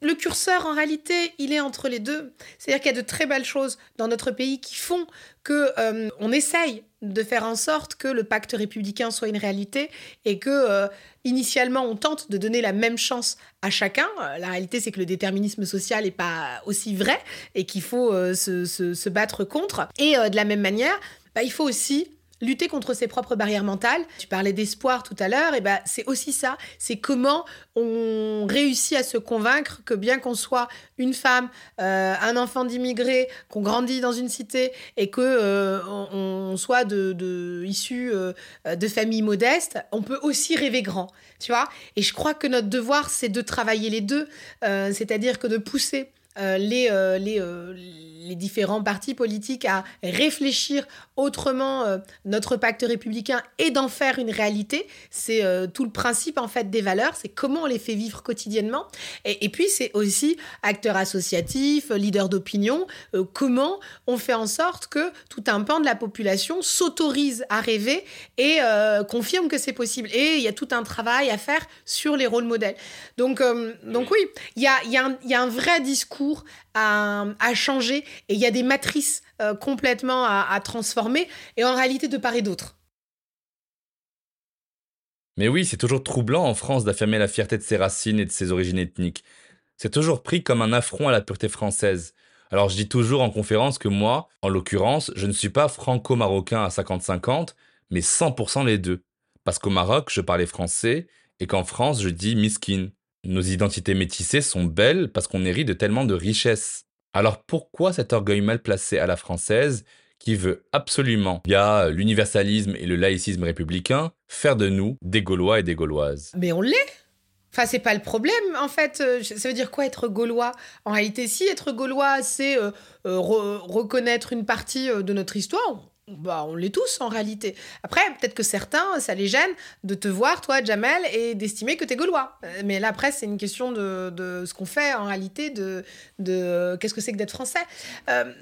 le curseur, en réalité, il est entre les deux. C'est-à-dire qu'il y a de très belles choses dans notre pays qui font que euh, on essaye de faire en sorte que le pacte républicain soit une réalité et que euh, initialement on tente de donner la même chance à chacun. Euh, la réalité c'est que le déterminisme social n'est pas aussi vrai et qu'il faut se, battre contre. Et de la même manière, bah, il faut aussi lutter contre ses propres barrières mentales. Tu parlais d'espoir tout à l'heure, et ben c'est aussi ça. C'est comment on réussit à se convaincre que bien qu'on soit une femme, euh, un enfant d'immigré, qu'on grandit dans une cité et que euh, on, soit de, de issu euh, de familles modestes, on peut aussi rêver grand, tu vois. Et je crois que notre devoir c'est de travailler les deux, c'est-à-dire que de pousser les, les les différents partis politiques à réfléchir autrement euh, notre pacte républicain et d'en faire une réalité. C'est euh, tout le principe en fait des valeurs, c'est comment on les fait vivre quotidiennement. Et, puis c'est aussi acteurs associatifs, leaders d'opinion, euh, comment on fait en sorte que tout un pan de la population s'autorise à rêver et confirme que c'est possible. Et il y a tout un travail à faire sur les rôles modèles. Donc, donc oui, il y a, y, a y a un vrai discours à, changer et il y a des matrices euh, complètement à, transformer, et en réalité de part et d'autre. Mais oui, c'est toujours troublant en France d'affirmer la fierté de ses racines et de ses origines ethniques. C'est toujours pris comme un affront à la pureté française. Alors je dis toujours en conférence que moi, en l'occurrence, je ne suis pas franco-marocain à 50-50, mais 100% les deux. Parce qu'au Maroc, je parlais français, et qu'en France, je dis miskin. Nos identités métissées sont belles parce qu'on hérite de tellement de richesses. Alors pourquoi cet orgueil mal placé à la française qui veut absolument, via l'universalisme et le laïcisme républicain, faire de nous des Gaulois et des Gauloises? Mais on l'est Enfin, c'est pas le problème, en fait. Euh, ça veut dire quoi être gaulois? En réalité, si être gaulois, c'est euh, euh, reconnaître une partie de notre histoire, bah, on l'est tous en réalité. Après, peut-être que certains, ça les gêne de te voir, toi, Jamel, et d'estimer que tu es gaulois. Euh, mais là, après, c'est une question de, ce qu'on fait en réalité, de, de qu'est-ce que c'est que d'être français. Euh,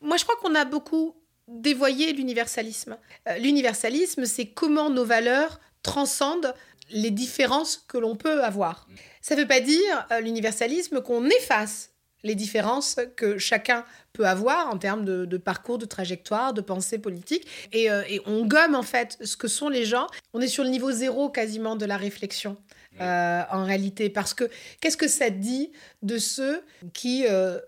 moi, je crois qu'on a beaucoup dévoyé l'universalisme. Euh, l'universalisme, c'est comment nos valeurs transcendent les différences que l'on peut avoir. Ça ne veut pas dire, l'universalisme, qu'on efface les différences que chacun peut avoir en termes de, parcours, de trajectoire, de pensée politique. Euh, et, on gomme en fait ce que sont les gens. On est sur le niveau zéro quasiment de la réflexion. Euh, en réalité, parce que qu'est-ce que ça dit de ceux qui euh,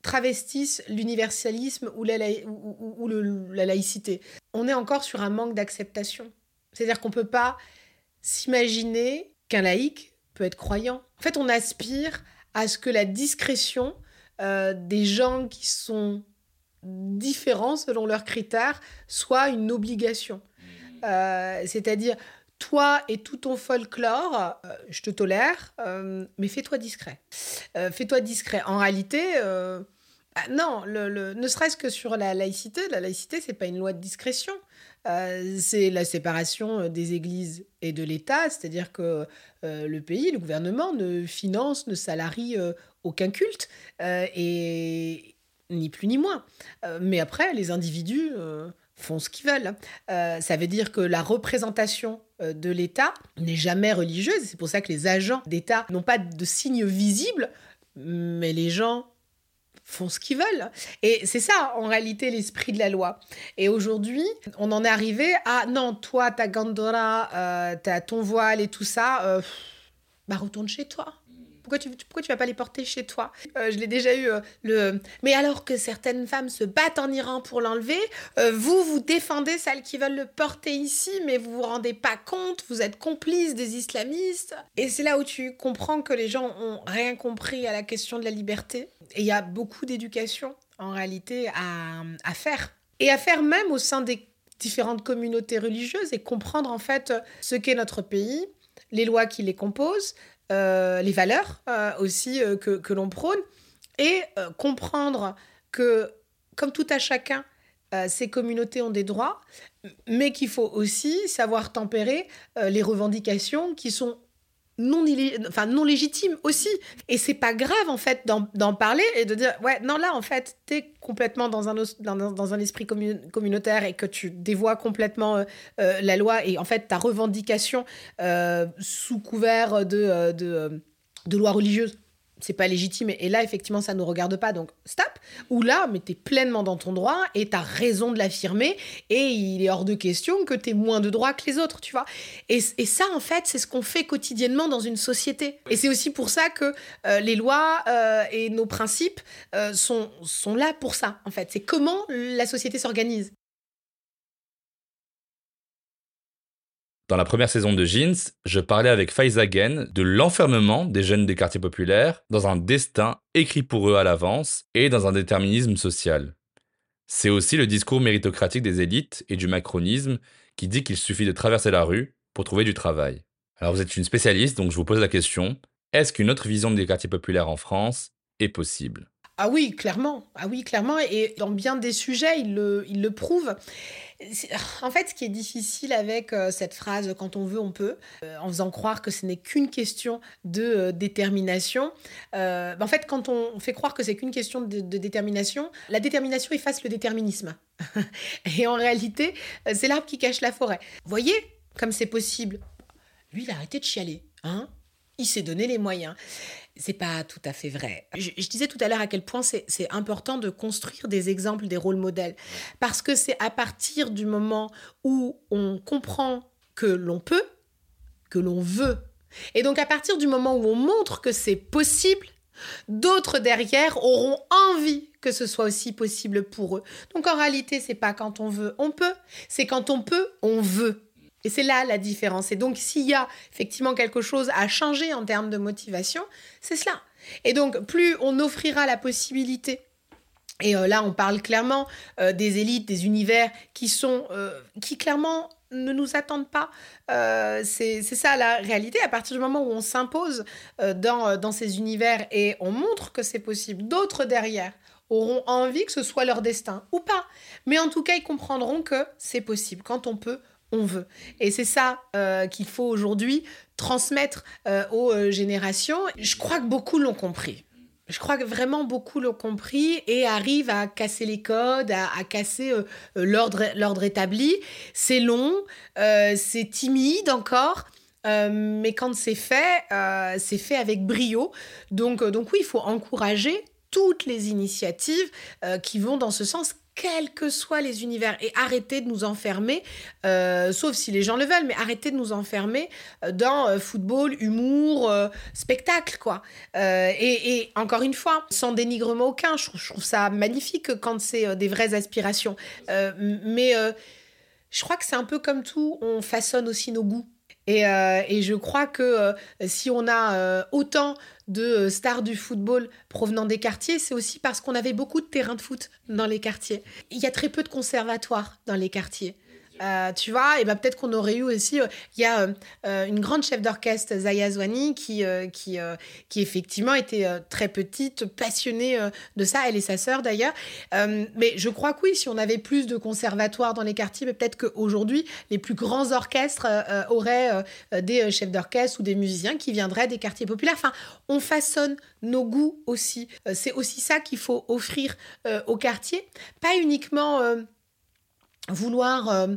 travestissent l'universalisme ou, la, ou, la laïcité? On est encore sur un manque d'acceptation. C'est-à-dire qu'on ne peut pas s'imaginer qu'un laïc peut être croyant. En fait, on aspire à ce que la discrétion euh, des gens qui sont différents selon leurs critères soit une obligation. Euh, c'est-à-dire, toi et tout ton folklore, euh, je te tolère, mais fais-toi discret. fais-toi discret. En réalité, ah, non, le, ne serait-ce que sur la laïcité, la laïcité, c'est pas une loi de discrétion. Euh, c'est la séparation euh, des églises et de l'État, c'est-à-dire que euh, le pays, le gouvernement ne finance, ne salarie aucun culte, et ni plus ni moins. mais après, les individus font ce qu'ils veulent. ça veut dire que la représentation de l'État n'est jamais religieuse. C'est pour ça que les agents d'État n'ont pas de signes visibles, mais les gens font ce qu'ils veulent. Et c'est ça, en réalité, l'esprit de la loi. Et aujourd'hui, on en est arrivé à non, toi, ta gandora, euh, ton voile et tout ça, euh, bah retourne chez toi. Pourquoi tu, pourquoi tu vas pas les porter chez toi euh, Je l'ai déjà eu. Euh, le... Mais alors que certaines femmes se battent en Iran pour l'enlever, euh, vous, vous défendez celles qui veulent le porter ici, mais vous vous rendez pas compte, vous êtes complice des islamistes. Et c'est là où tu comprends que les gens ont rien compris à la question de la liberté. Et il y a beaucoup d'éducation, en réalité, à, à faire. Et à faire même au sein des différentes communautés religieuses et comprendre en fait ce qu'est notre pays, les lois qui les composent, les valeurs euh, aussi euh, que l'on prône, et comprendre que, comme tout à chacun, ces communautés ont des droits, mais qu'il faut aussi savoir tempérer les revendications qui sont non, enfin, non légitime aussi. Et c'est pas grave, en fait, d'en parler et de dire, ouais, non, là, en fait, t'es complètement dans un, dans, dans un esprit communautaire et que tu dévoies complètement euh, euh, la loi et, en fait, ta revendication euh, sous couvert de, de, de loi religieuse c'est pas légitime. Et là, effectivement, ça nous regarde pas. Donc, stop. Ou là, mais tu es pleinement dans ton droit et tu as raison de l'affirmer. Et il est hors de question que tu aies moins de droits que les autres, tu vois. Et, ça, en fait, c'est ce qu'on fait quotidiennement dans une société. Et c'est aussi pour ça que euh, les lois euh, et nos principes euh, sont, sont là pour ça, en fait. C'est comment la société s'organise. Dans la première saison de Jeans, je parlais avec Faiza Gen de l'enfermement des jeunes des quartiers populaires dans un destin écrit pour eux à l'avance et dans un déterminisme social. C'est aussi le discours méritocratique des élites et du macronisme qui dit qu'il suffit de traverser la rue pour trouver du travail. Alors vous êtes une spécialiste, donc je vous pose la question, est-ce qu'une autre vision des quartiers populaires en France est possible? Ah oui, clairement. Ah oui, clairement. Et dans bien des sujets, le, il le prouve. En fait, ce qui est difficile avec euh, cette phrase quand on veut, on peut, euh, en faisant croire que ce n'est qu'une question de euh, détermination. en fait, quand on fait croire que c'est qu'une question de, de, détermination, la détermination efface le déterminisme. <laughs> Et en réalité, c'est l'arbre qui cache la forêt. Voyez comme c'est possible? Lui, il a arrêté de chialer. Hein? Il s'est donné les moyens c'est pas tout à fait vrai. Je, disais tout à l'heure à quel point c'est important de construire des exemples, des rôles modèles. Parce que c'est à partir du moment où on comprend que l'on peut, que l'on veut. Et donc à partir du moment où on montre que c'est possible, d'autres derrière auront envie que ce soit aussi possible pour eux. Donc en réalité, c'est pas quand on veut, on peut, c'est quand on peut, on veut. Et c'est là la différence. Et donc, s'il y a effectivement quelque chose à changer en termes de motivation, c'est cela. Et donc, plus on offrira la possibilité et euh, là, on parle clairement euh, des élites, des univers qui sont, euh, qui clairement ne nous attendent pas. c'est ça la réalité. À partir du moment où on s'impose dans, dans ces univers et on montre que c'est possible, d'autres derrière auront envie que ce soit leur destin ou pas. Mais en tout cas, ils comprendront que c'est possible. Quand on peut, on veut. Et c'est ça euh, qu'il faut aujourd'hui transmettre euh, aux euh, générations. Je crois que beaucoup l'ont compris. Je crois que vraiment beaucoup l'ont compris et arrivent à casser les codes, à, casser l'ordre établi. C'est long, c'est timide encore, mais quand c'est fait, c'est fait avec brio. Donc, donc oui, il faut encourager toutes les initiatives qui vont dans ce sens quels que soient les univers, et arrêter de nous enfermer, euh, sauf si les gens le veulent, mais arrêter de nous enfermer euh, dans euh, football, humour, spectacle, quoi. Et, encore une fois, sans dénigrement aucun, je, trouve ça magnifique quand c'est des vraies aspirations. mais je crois que c'est un peu comme tout, on façonne aussi nos goûts. Et, et je crois que si on a autant de euh, stars du football provenant des quartiers, c'est aussi parce qu'on avait beaucoup de terrains de foot dans les quartiers. Il y a très peu de conservatoires dans les quartiers. Euh, tu vois, et ben peut-être qu'on aurait eu aussi. Euh, il y a euh, une grande chef d'orchestre, Zaya Zouani, qui, qui, qui effectivement était très petite, passionnée de ça, elle et sa sœur d'ailleurs. mais je crois que oui, si on avait plus de conservatoires dans les quartiers, mais peut-être qu'aujourd'hui, les plus grands orchestres auraient des chefs d'orchestre ou des musiciens qui viendraient des quartiers populaires. Enfin, on façonne nos goûts aussi. C'est aussi ça qu'il faut offrir aux quartiers, pas uniquement vouloir euh,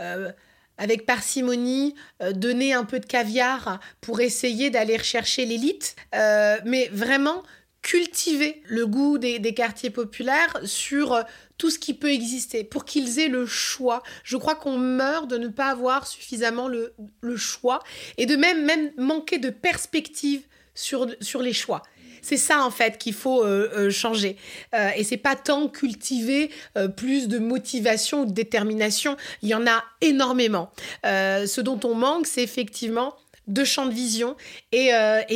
euh, avec parcimonie, donner un peu de caviar pour essayer d'aller rechercher l'élite, mais vraiment cultiver le goût des, quartiers populaires sur tout ce qui peut exister, pour qu'ils aient le choix. Je crois qu'on meurt de ne pas avoir suffisamment le, choix et de même, même manquer de perspective sur, sur les choix. C'est ça en fait qu'il faut euh, euh, changer. Euh, et c'est pas tant cultiver plus de motivation ou de détermination. Il y en a énormément. ce dont on manque, c'est effectivement de champs de vision et,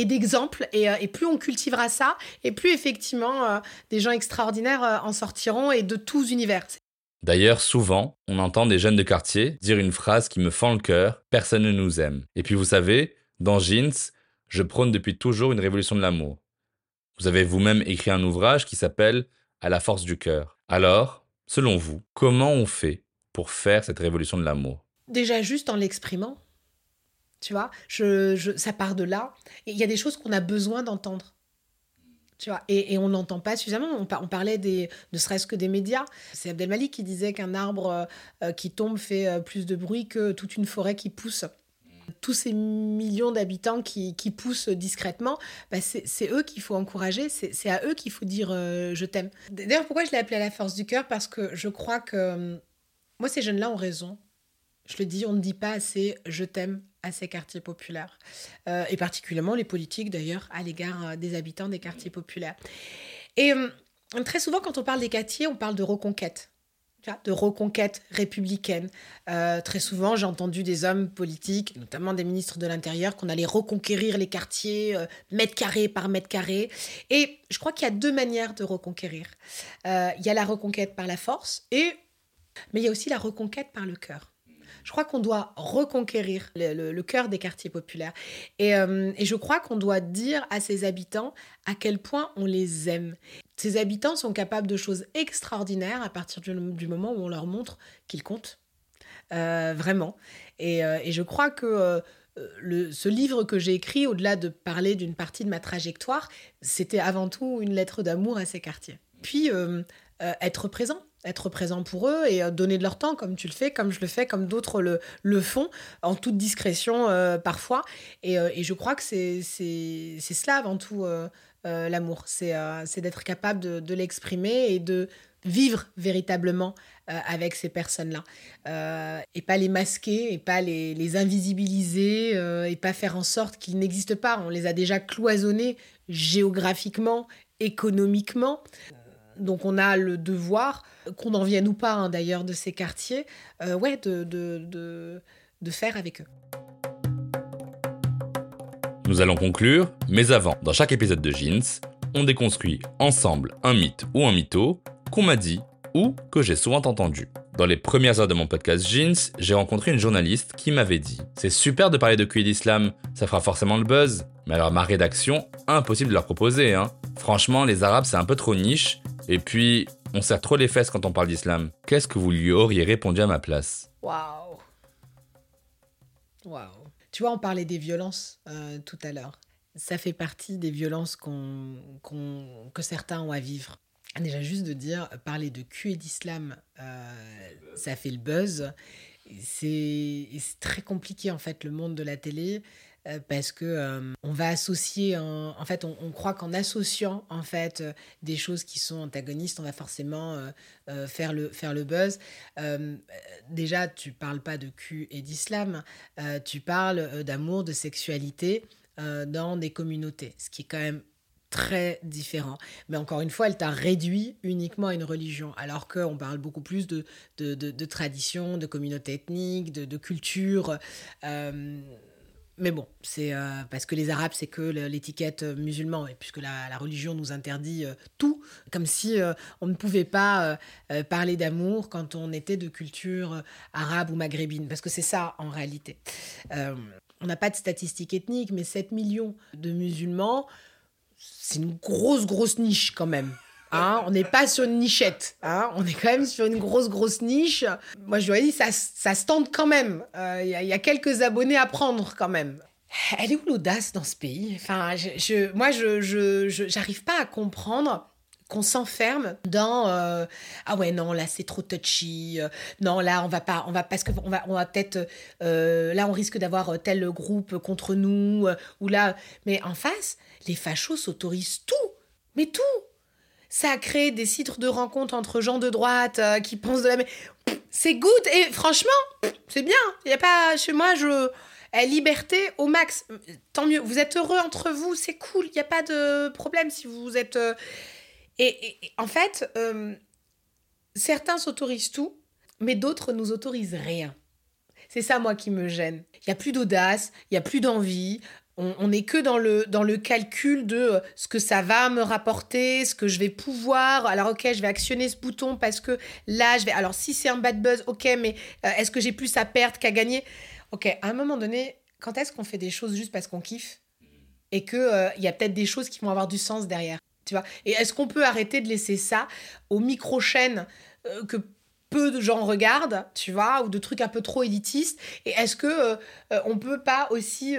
d'exemples. Et, et, plus on cultivera ça, et plus effectivement des gens extraordinaires en sortiront et de tous univers. D'ailleurs, souvent, on entend des jeunes de quartier dire une phrase qui me fend le cœur Personne ne nous aime. Et puis vous savez, dans Jeans, je prône depuis toujours une révolution de l'amour. Vous avez vous-même écrit un ouvrage qui s'appelle À la force du cœur. Alors, selon vous, comment on fait pour faire cette révolution de l'amour? Déjà juste en l'exprimant. Tu vois, je, ça part de là. Il y a des choses qu'on a besoin d'entendre. Tu vois, et, on n'entend pas suffisamment. On, parlait des, ne serait-ce que des médias. C'est Abdelmalik qui disait qu'un arbre euh, qui tombe fait euh, plus de bruit que toute une forêt qui pousse tous ces millions d'habitants qui, poussent discrètement, bah, c'est eux qu'il faut encourager, c'est à eux qu'il faut dire euh, je t'aime. D'ailleurs, pourquoi je l'ai appelé à la force du cœur? Parce que je crois que euh, moi, ces jeunes-là ont raison. Je le dis, on ne dit pas assez je t'aime à ces quartiers populaires. Euh, et particulièrement les politiques, d'ailleurs, à l'égard des habitants des quartiers populaires. Et très souvent, quand on parle des quartiers, on parle de reconquête de reconquête républicaine. Euh, très souvent, j'ai entendu des hommes politiques, notamment des ministres de l'Intérieur, qu'on allait reconquérir les quartiers euh, mètre carré par mètre carré. Et je crois qu'il y a deux manières de reconquérir. Euh, il y a la reconquête par la force, et... mais il y a aussi la reconquête par le cœur. Je crois qu'on doit reconquérir le, cœur des quartiers populaires. Et, et je crois qu'on doit dire à ses habitants à quel point on les aime. Ces habitants sont capables de choses extraordinaires à partir du, moment où on leur montre qu'ils comptent. Euh, vraiment. Euh, et, je crois que euh, ce livre que j'ai écrit, au-delà de parler d'une partie de ma trajectoire, c'était avant tout une lettre d'amour à ces quartiers. Puis être présent, être présent pour eux et donner de leur temps comme tu le fais, comme je le fais, comme d'autres le, le, font, en toute discrétion parfois. Et, et, je crois que c'est cela avant tout euh, l'amour. Euh, c'est d'être capable de, l'exprimer et de vivre véritablement euh, avec ces personnes-là. et pas les masquer, et pas les, invisibiliser, et pas faire en sorte qu'ils n'existent pas. On les a déjà cloisonnés géographiquement, économiquement. Donc on a le devoir, qu'on en vienne ou pas hein, d'ailleurs de ces quartiers, ouais, de, de faire avec eux. Nous allons conclure, mais avant, dans chaque épisode de Jeans, on déconstruit ensemble un mythe ou un mytho qu'on m'a dit ou que j'ai souvent entendu. Dans les premières heures de mon podcast Jeans, j'ai rencontré une journaliste qui m'avait dit C'est super de parler de QI d'islam, ça fera forcément le buzz. Mais alors, ma rédaction, impossible de leur proposer, hein. Franchement, les Arabes, c'est un peu trop niche. Et puis, on serre trop les fesses quand on parle d'islam. Qu'est-ce que vous lui auriez répondu à ma place? Waouh Waouh tu vois, on parlait des violences euh, tout à l'heure. Ça fait partie des violences que certains ont à vivre. Déjà, juste de dire, parler de cul et d'islam, euh, ça fait le buzz. C'est très compliqué, en fait, le monde de la télé. Euh, parce que euh, on va associer en, fait on, croit qu'en associant en fait euh, des choses qui sont antagonistes on va forcément faire le faire le buzz déjà tu parles pas de cul et d'islam tu parles d'amour de sexualité dans des communautés ce qui est quand même très différent. Mais encore une fois, elle t'a réduit uniquement à une religion, alors qu'on parle beaucoup plus de, de, de, tradition, de communauté ethnique, de, de culture. Mais bon, c'est euh, parce que les Arabes, c'est que l'étiquette euh, musulman, et puisque la, religion nous interdit euh, tout, comme si on ne pouvait pas parler d'amour quand on était de culture arabe ou maghrébine, parce que c'est ça en réalité. on n'a pas de statistiques ethniques, mais 7 millions de musulmans, c'est une grosse, grosse niche quand même. Hein, on n'est pas sur une nichette. Hein, on est quand même sur une grosse, grosse niche. Moi, je dois dire, ça, ça se tente quand même. Il euh, y, a quelques abonnés à prendre quand même. Elle est où l'audace dans ce pays? Enfin, moi, je n'arrive pas à comprendre qu'on s'enferme dans euh, ah ouais non là c'est trop touchy euh, non là on va pas on va parce que on va on va peut-être là on risque d'avoir tel groupe contre nous ou là mais en face les fachos s'autorisent tout mais tout ça a créé des sites de rencontres entre gens de droite qui pensent de la même c'est good et franchement c'est bien il y a pas chez moi je liberté au max tant mieux vous êtes heureux entre vous c'est cool il n'y a pas de problème si vous êtes et, en fait, euh, certains s'autorisent tout, mais d'autres nous autorisent rien. C'est ça, moi, qui me gêne. Il n'y a plus d'audace, il n'y a plus d'envie. On n'est que dans le, dans le calcul de euh, ce que ça va me rapporter, ce que je vais pouvoir. Alors, ok, je vais actionner ce bouton parce que là, je vais. Alors, si c'est un bad buzz, ok, mais euh, est-ce que j'ai plus à perdre qu'à gagner? Ok, à un moment donné, quand est-ce qu'on fait des choses juste parce qu'on kiffe et qu'il il y a peut-être des choses qui vont avoir du sens derrière tu vois? Et est-ce qu'on peut arrêter de laisser ça aux micro-chaînes euh, que peu de gens regardent, tu vois, ou de trucs un peu trop élitistes? Et est-ce que euh, euh, on peut pas aussi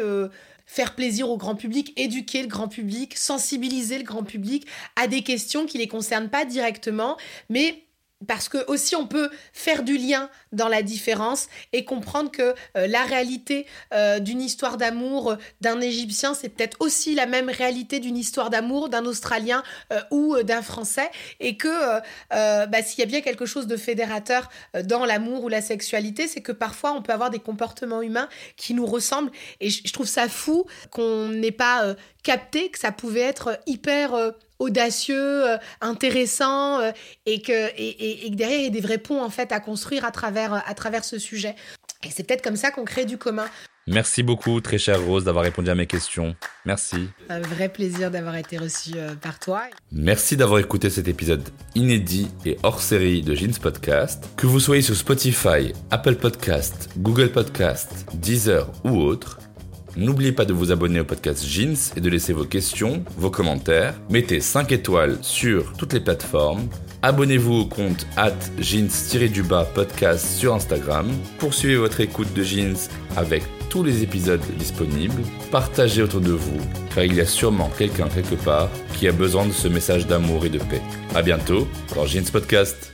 faire plaisir au grand public, éduquer le grand public, sensibiliser le grand public à des questions qui les concernent pas directement, mais parce que aussi on peut faire du lien dans la différence et comprendre que euh, la réalité euh, d'une histoire d'amour euh, d'un Égyptien, c'est peut-être aussi la même réalité d'une histoire d'amour d'un Australien ou d'un Français. Et que bah, s'il y a bien quelque chose de fédérateur dans l'amour ou la sexualité, c'est que parfois on peut avoir des comportements humains qui nous ressemblent. Et je trouve ça fou qu'on n'ait pas capté que ça pouvait être hyper audacieux, euh, intéressant, euh, et, que, et, que derrière, il y a des vrais ponts en fait à construire à travers, à travers ce sujet. Et c'est peut-être comme ça qu'on crée du commun. Merci beaucoup, très chère Rose, d'avoir répondu à mes questions. Merci. Un vrai plaisir d'avoir été reçu euh, par toi. Merci d'avoir écouté cet épisode inédit et hors série de Jeans Podcast. Que vous soyez sur Spotify, Apple Podcast, Google Podcast, Deezer ou autre, N'oubliez pas de vous abonner au podcast Jeans et de laisser vos questions, vos commentaires. Mettez 5 étoiles sur toutes les plateformes. Abonnez-vous au compte at jeans-du-bas podcast sur Instagram. Poursuivez votre écoute de Jeans avec tous les épisodes disponibles. Partagez autour de vous, car il y a sûrement quelqu'un quelque part qui a besoin de ce message d'amour et de paix. A bientôt dans Jeans Podcast.